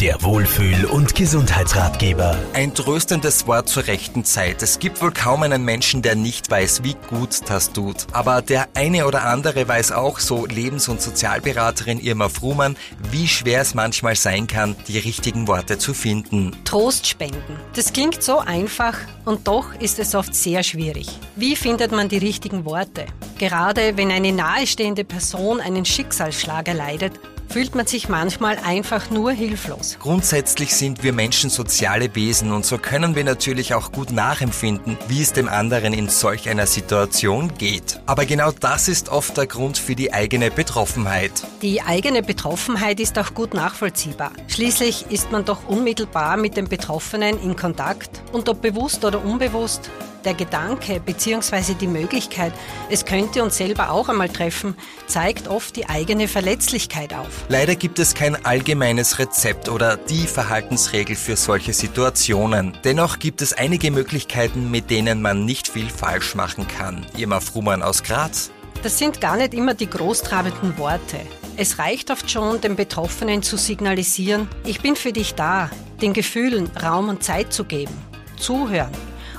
Der Wohlfühl- und Gesundheitsratgeber. Ein tröstendes Wort zur rechten Zeit. Es gibt wohl kaum einen Menschen, der nicht weiß, wie gut das tut. Aber der eine oder andere weiß auch, so Lebens- und Sozialberaterin Irma Fruhmann, wie schwer es manchmal sein kann, die richtigen Worte zu finden. Trost spenden. Das klingt so einfach und doch ist es oft sehr schwierig. Wie findet man die richtigen Worte? Gerade wenn eine nahestehende Person einen Schicksalsschlag erleidet, fühlt man sich manchmal einfach nur hilflos. Grundsätzlich sind wir Menschen soziale Wesen und so können wir natürlich auch gut nachempfinden, wie es dem anderen in solch einer Situation geht. Aber genau das ist oft der Grund für die eigene Betroffenheit. Die eigene Betroffenheit ist auch gut nachvollziehbar. Schließlich ist man doch unmittelbar mit dem Betroffenen in Kontakt und ob bewusst oder unbewusst, der Gedanke bzw. die Möglichkeit, es könnte uns selber auch einmal treffen, zeigt oft die eigene Verletzlichkeit auf. Leider gibt es kein allgemeines Rezept oder die Verhaltensregel für solche Situationen. Dennoch gibt es einige Möglichkeiten, mit denen man nicht viel falsch machen kann. Irma Frumann aus Graz. Das sind gar nicht immer die großtrabenden Worte. Es reicht oft schon, dem Betroffenen zu signalisieren, ich bin für dich da, den Gefühlen Raum und Zeit zu geben, zuhören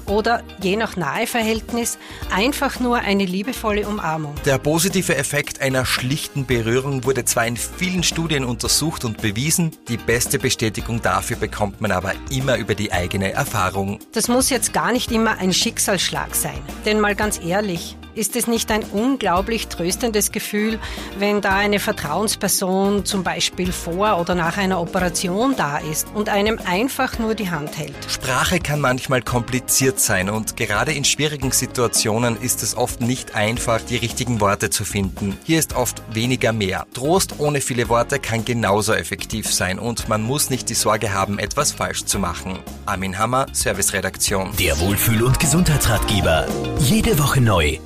oder je nach Naheverhältnis einfach nur eine liebevolle Umarmung. Der positive Effekt einer schlichten Berührung wurde zwar in vielen Studien untersucht und bewiesen, die beste Bestätigung dafür bekommt man aber immer über die eigene Erfahrung. Das muss jetzt gar nicht immer ein Schicksalsschlag sein. Denn mal ganz ehrlich, ist es nicht ein unglaublich tröstendes Gefühl, wenn da eine Vertrauensperson zum Beispiel vor oder nach einer Operation da ist und einem einfach nur die Hand hält? Sprache kann manchmal kompliziert sein und gerade in schwierigen Situationen ist es oft nicht einfach, die richtigen Worte zu finden. Hier ist oft weniger mehr. Trost ohne viele Worte kann genauso effektiv sein und man muss nicht die Sorge haben, etwas falsch zu machen. Armin Hammer, Serviceredaktion. Der Wohlfühl- und Gesundheitsratgeber. Jede Woche neu